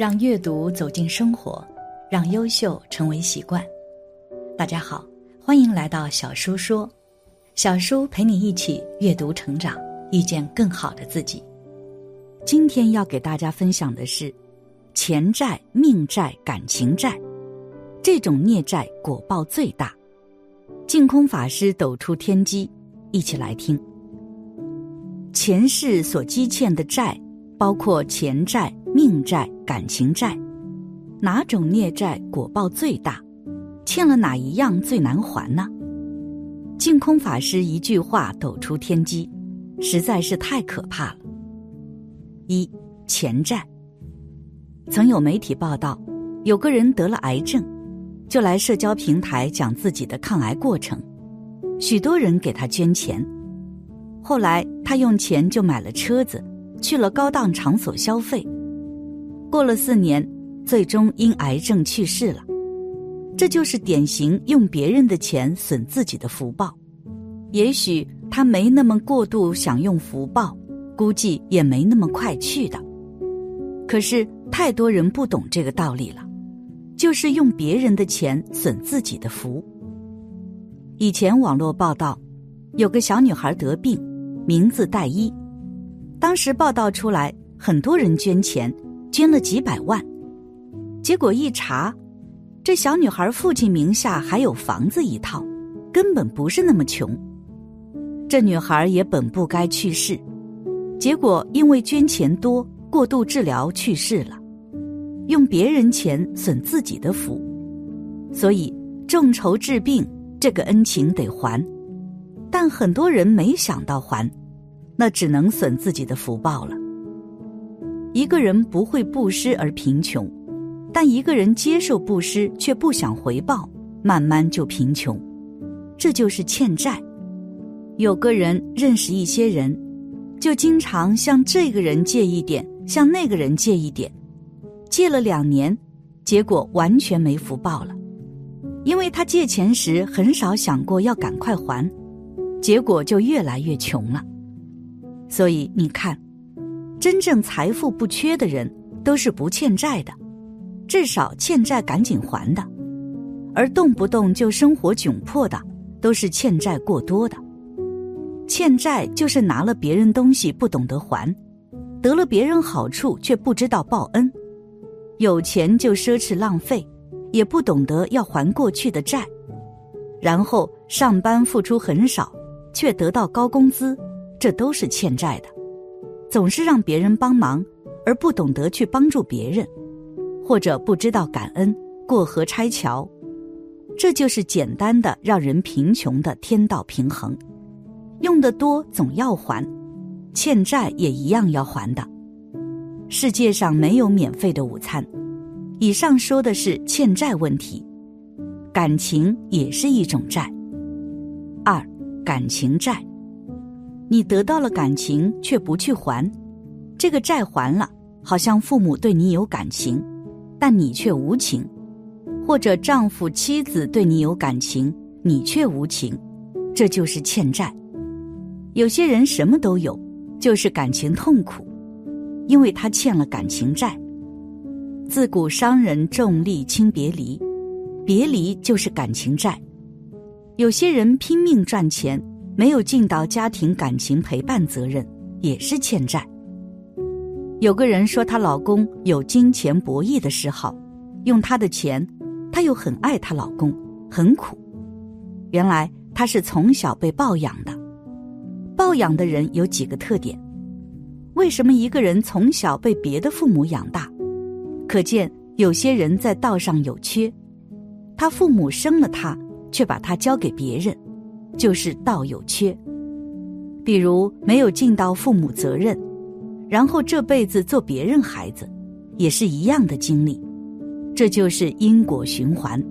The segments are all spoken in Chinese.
让阅读走进生活，让优秀成为习惯。大家好，欢迎来到小叔说，小叔陪你一起阅读成长，遇见更好的自己。今天要给大家分享的是，钱债、命债、感情债，这种孽债果报最大。净空法师抖出天机，一起来听。前世所积欠的债，包括钱债。命债、感情债，哪种孽债果报最大？欠了哪一样最难还呢？净空法师一句话抖出天机，实在是太可怕了。一钱债，曾有媒体报道，有个人得了癌症，就来社交平台讲自己的抗癌过程，许多人给他捐钱，后来他用钱就买了车子，去了高档场所消费。过了四年，最终因癌症去世了。这就是典型用别人的钱损自己的福报。也许他没那么过度享用福报，估计也没那么快去的。可是太多人不懂这个道理了，就是用别人的钱损自己的福。以前网络报道，有个小女孩得病，名字戴一。当时报道出来，很多人捐钱。捐了几百万，结果一查，这小女孩父亲名下还有房子一套，根本不是那么穷。这女孩也本不该去世，结果因为捐钱多，过度治疗去世了。用别人钱损自己的福，所以众筹治病这个恩情得还，但很多人没想到还，那只能损自己的福报了。一个人不会布施而贫穷，但一个人接受布施却不想回报，慢慢就贫穷。这就是欠债。有个人认识一些人，就经常向这个人借一点，向那个人借一点，借了两年，结果完全没福报了。因为他借钱时很少想过要赶快还，结果就越来越穷了。所以你看。真正财富不缺的人，都是不欠债的，至少欠债赶紧还的；而动不动就生活窘迫的，都是欠债过多的。欠债就是拿了别人东西不懂得还，得了别人好处却不知道报恩，有钱就奢侈浪费，也不懂得要还过去的债，然后上班付出很少，却得到高工资，这都是欠债的。总是让别人帮忙，而不懂得去帮助别人，或者不知道感恩，过河拆桥，这就是简单的让人贫穷的天道平衡。用的多总要还，欠债也一样要还的。世界上没有免费的午餐。以上说的是欠债问题，感情也是一种债。二，感情债。你得到了感情却不去还，这个债还了，好像父母对你有感情，但你却无情；或者丈夫妻子对你有感情，你却无情，这就是欠债。有些人什么都有，就是感情痛苦，因为他欠了感情债。自古商人重利轻别离，别离就是感情债。有些人拼命赚钱。没有尽到家庭感情陪伴责任，也是欠债。有个人说，她老公有金钱博弈的嗜好，用她的钱，她又很爱她老公，很苦。原来她是从小被抱养的。抱养的人有几个特点？为什么一个人从小被别的父母养大？可见有些人在道上有缺。他父母生了他，却把他交给别人。就是道有缺，比如没有尽到父母责任，然后这辈子做别人孩子，也是一样的经历，这就是因果循环。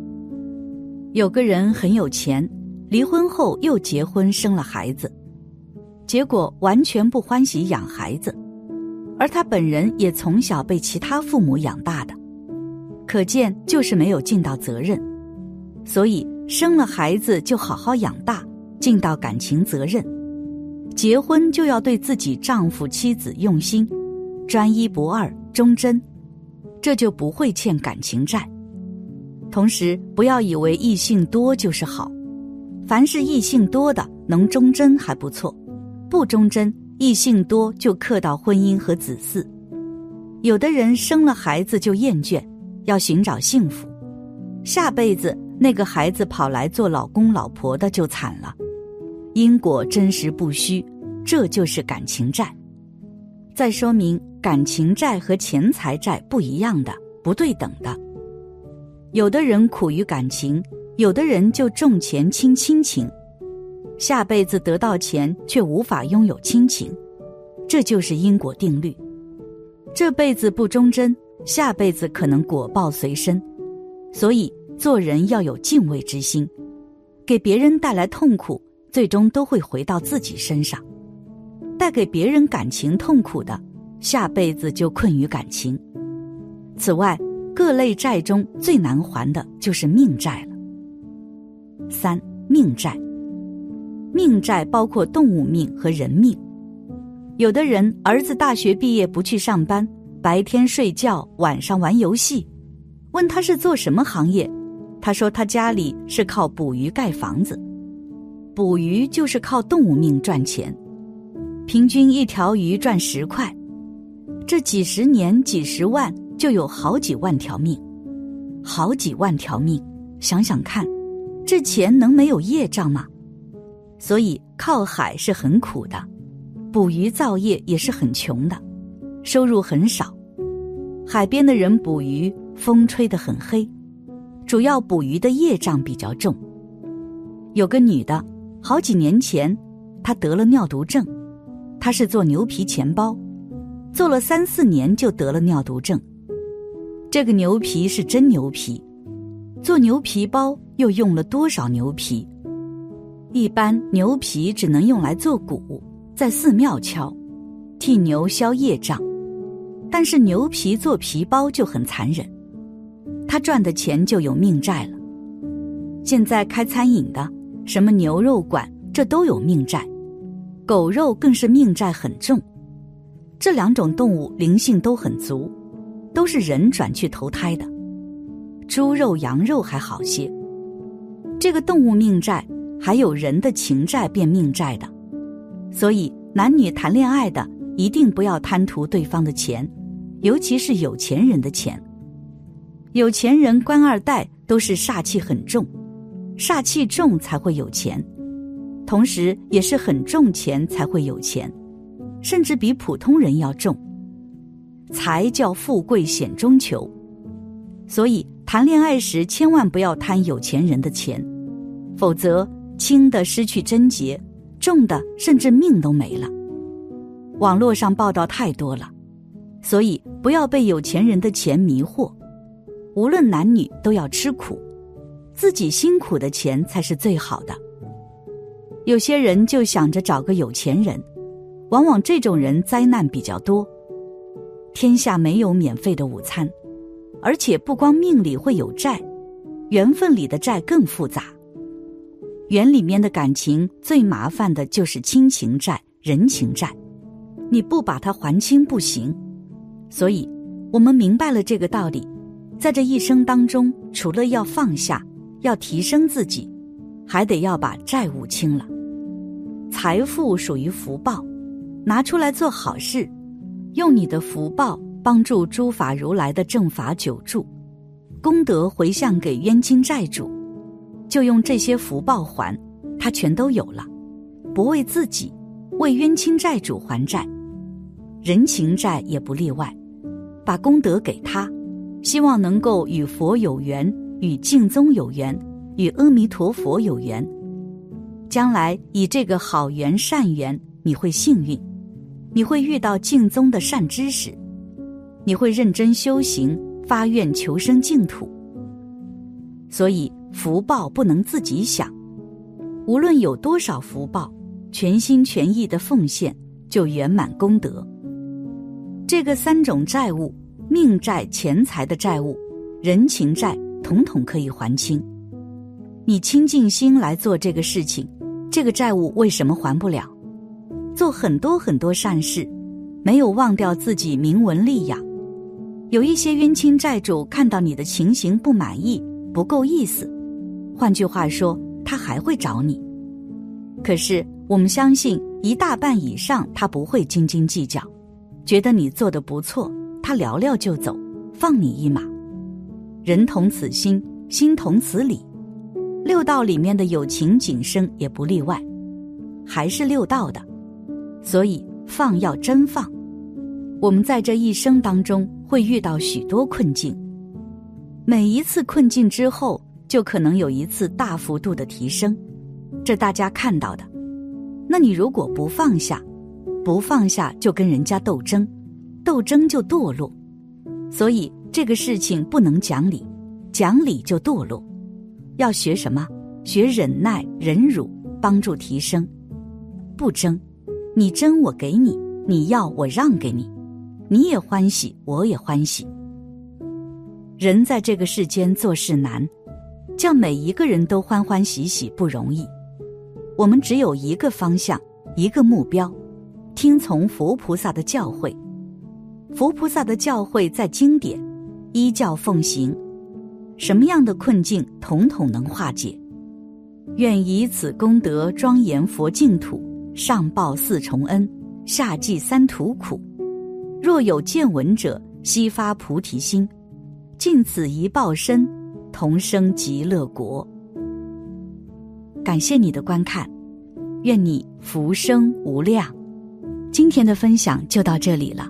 有个人很有钱，离婚后又结婚生了孩子，结果完全不欢喜养孩子，而他本人也从小被其他父母养大的，可见就是没有尽到责任，所以生了孩子就好好养大。尽到感情责任，结婚就要对自己丈夫妻子用心，专一不二，忠贞。这就不会欠感情债。同时，不要以为异性多就是好，凡是异性多的能忠贞还不错，不忠贞，异性多就克到婚姻和子嗣。有的人生了孩子就厌倦，要寻找幸福，下辈子那个孩子跑来做老公老婆的就惨了。因果真实不虚，这就是感情债。再说明，感情债和钱财债不一样的，不对等的。有的人苦于感情，有的人就重钱轻亲情，下辈子得到钱却无法拥有亲情，这就是因果定律。这辈子不忠贞，下辈子可能果报随身。所以做人要有敬畏之心，给别人带来痛苦。最终都会回到自己身上，带给别人感情痛苦的，下辈子就困于感情。此外，各类债中最难还的就是命债了。三命债，命债包括动物命和人命。有的人儿子大学毕业不去上班，白天睡觉，晚上玩游戏，问他是做什么行业，他说他家里是靠捕鱼盖房子。捕鱼就是靠动物命赚钱，平均一条鱼赚十块，这几十年几十万就有好几万条命，好几万条命，想想看，这钱能没有业障吗？所以靠海是很苦的，捕鱼造业也是很穷的，收入很少。海边的人捕鱼，风吹得很黑，主要捕鱼的业障比较重。有个女的。好几年前，她得了尿毒症，她是做牛皮钱包，做了三四年就得了尿毒症。这个牛皮是真牛皮，做牛皮包又用了多少牛皮？一般牛皮只能用来做鼓，在寺庙敲，替牛消业障。但是牛皮做皮包就很残忍，他赚的钱就有命债了。现在开餐饮的。什么牛肉馆，这都有命债，狗肉更是命债很重。这两种动物灵性都很足，都是人转去投胎的。猪肉、羊肉还好些，这个动物命债还有人的情债变命债的。所以男女谈恋爱的一定不要贪图对方的钱，尤其是有钱人的钱。有钱人、官二代都是煞气很重。煞气重才会有钱，同时也是很重钱才会有钱，甚至比普通人要重。财叫富贵险中求，所以谈恋爱时千万不要贪有钱人的钱，否则轻的失去贞洁，重的甚至命都没了。网络上报道太多了，所以不要被有钱人的钱迷惑。无论男女都要吃苦。自己辛苦的钱才是最好的。有些人就想着找个有钱人，往往这种人灾难比较多。天下没有免费的午餐，而且不光命里会有债，缘分里的债更复杂。缘里面的感情最麻烦的就是亲情债、人情债，你不把它还清不行。所以，我们明白了这个道理，在这一生当中，除了要放下。要提升自己，还得要把债务清了。财富属于福报，拿出来做好事，用你的福报帮助诸法如来的正法久住，功德回向给冤亲债主，就用这些福报还，他全都有了。不为自己，为冤亲债主还债，人情债也不例外，把功德给他，希望能够与佛有缘。与净宗有缘，与阿弥陀佛有缘，将来以这个好缘善缘，你会幸运，你会遇到净宗的善知识，你会认真修行，发愿求生净土。所以福报不能自己想，无论有多少福报，全心全意的奉献就圆满功德。这个三种债务：命债、钱财的债务、人情债。统统可以还清，你倾尽心来做这个事情，这个债务为什么还不了？做很多很多善事，没有忘掉自己名闻利养，有一些冤亲债主看到你的情形不满意，不够意思，换句话说，他还会找你。可是我们相信，一大半以上他不会斤斤计较，觉得你做的不错，他聊聊就走，放你一马。人同此心，心同此理。六道里面的友情景生也不例外，还是六道的，所以放要真放。我们在这一生当中会遇到许多困境，每一次困境之后，就可能有一次大幅度的提升，这大家看到的。那你如果不放下，不放下就跟人家斗争，斗争就堕落。所以这个事情不能讲理，讲理就堕落。要学什么？学忍耐、忍辱，帮助提升。不争，你争我给你，你要我让给你，你也欢喜，我也欢喜。人在这个世间做事难，叫每一个人都欢欢喜喜不容易。我们只有一个方向，一个目标，听从佛菩萨的教诲。佛菩萨的教诲在经典，依教奉行。什么样的困境，统统能化解。愿以此功德庄严佛净土，上报四重恩，下济三途苦。若有见闻者，悉发菩提心，尽此一报身，同生极乐国。感谢你的观看，愿你福生无量。今天的分享就到这里了，